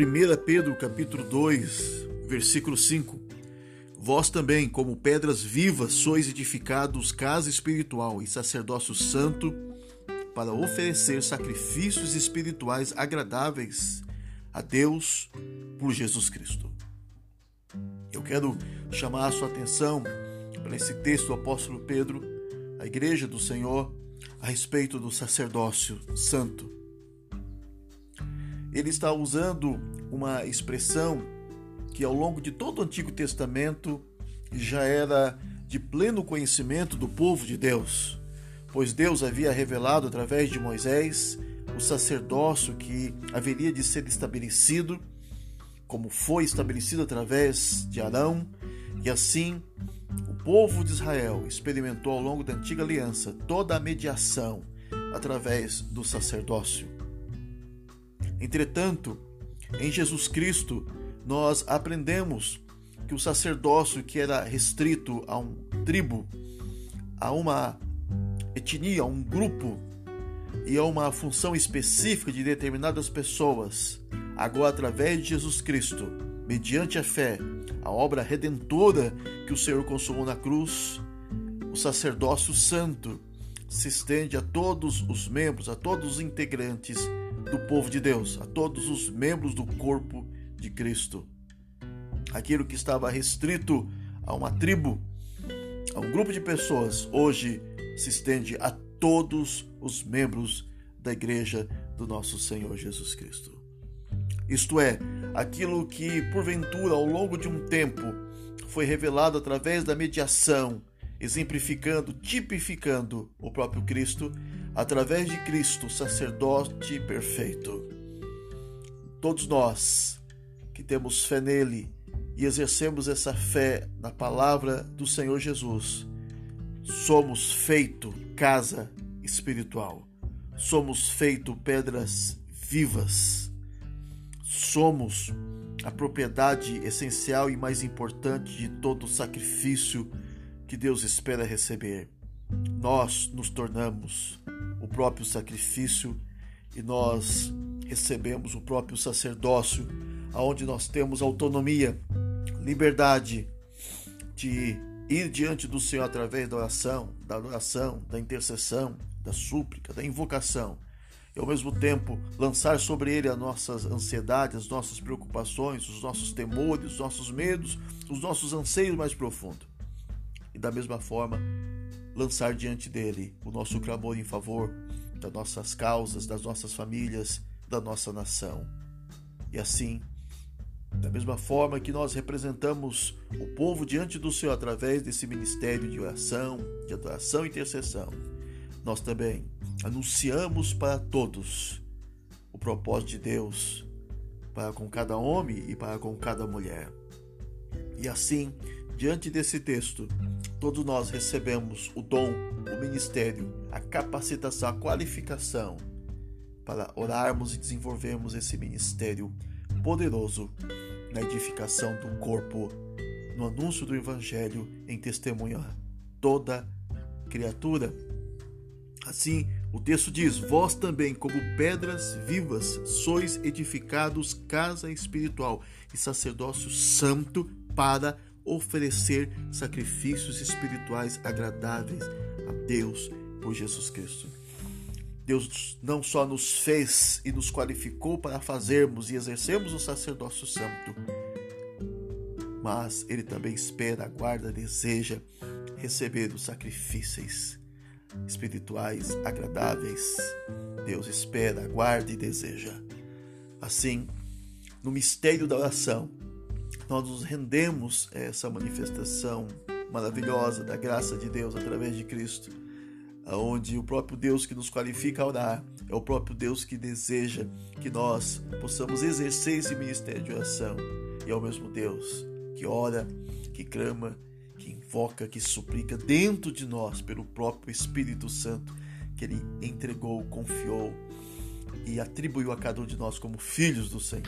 1 Pedro capítulo 2, versículo 5. Vós também, como pedras vivas, sois edificados casa espiritual e sacerdócio santo, para oferecer sacrifícios espirituais agradáveis a Deus por Jesus Cristo. Eu quero chamar a sua atenção para esse texto do apóstolo Pedro, a igreja do Senhor, a respeito do sacerdócio santo. Ele está usando uma expressão que ao longo de todo o Antigo Testamento já era de pleno conhecimento do povo de Deus, pois Deus havia revelado através de Moisés o sacerdócio que haveria de ser estabelecido, como foi estabelecido através de Arão, e assim o povo de Israel experimentou ao longo da antiga aliança toda a mediação através do sacerdócio. Entretanto, em Jesus Cristo, nós aprendemos que o sacerdócio que era restrito a um tribo, a uma etnia, a um grupo e a uma função específica de determinadas pessoas, agora através de Jesus Cristo, mediante a fé, a obra redentora que o Senhor consumou na cruz, o sacerdócio santo se estende a todos os membros, a todos os integrantes do povo de Deus, a todos os membros do corpo de Cristo. Aquilo que estava restrito a uma tribo, a um grupo de pessoas, hoje se estende a todos os membros da igreja do nosso Senhor Jesus Cristo. Isto é, aquilo que porventura ao longo de um tempo foi revelado através da mediação, exemplificando, tipificando o próprio Cristo, através de Cristo, sacerdote perfeito. Todos nós que temos fé nele e exercemos essa fé na palavra do Senhor Jesus, somos feito casa espiritual. Somos feito pedras vivas. Somos a propriedade essencial e mais importante de todo sacrifício que Deus espera receber. Nós nos tornamos próprio sacrifício e nós recebemos o próprio sacerdócio aonde nós temos autonomia, liberdade de ir diante do Senhor através da oração, da adoração, da intercessão, da súplica, da invocação, e ao mesmo tempo lançar sobre Ele as nossas ansiedades, as nossas preocupações, os nossos temores, os nossos medos, os nossos anseios mais profundos. E da mesma forma, lançar diante dele o nosso clamor em favor das nossas causas, das nossas famílias, da nossa nação. E assim, da mesma forma que nós representamos o povo diante do Senhor através desse ministério de oração, de adoração e intercessão, nós também anunciamos para todos o propósito de Deus para com cada homem e para com cada mulher. E assim, diante desse texto, todos nós recebemos o dom, o ministério, a capacitação, a qualificação para orarmos e desenvolvermmos esse ministério poderoso na edificação do corpo, no anúncio do Evangelho, em testemunho a toda criatura. Assim, o texto diz: Vós também, como pedras vivas, sois edificados casa espiritual e sacerdócio santo para oferecer sacrifícios espirituais agradáveis a Deus por Jesus Cristo. Deus não só nos fez e nos qualificou para fazermos e exercermos o sacerdócio santo, mas Ele também espera, aguarda, deseja receber os sacrifícios espirituais agradáveis. Deus espera, aguarda e deseja. Assim, no mistério da oração, nós nos rendemos a essa manifestação maravilhosa da graça de Deus através de Cristo onde o próprio Deus que nos qualifica a orar é o próprio Deus que deseja que nós possamos exercer esse ministério de oração e é o mesmo Deus que ora, que clama, que invoca, que suplica dentro de nós pelo próprio Espírito Santo que ele entregou, confiou e atribuiu a cada um de nós como filhos do Senhor.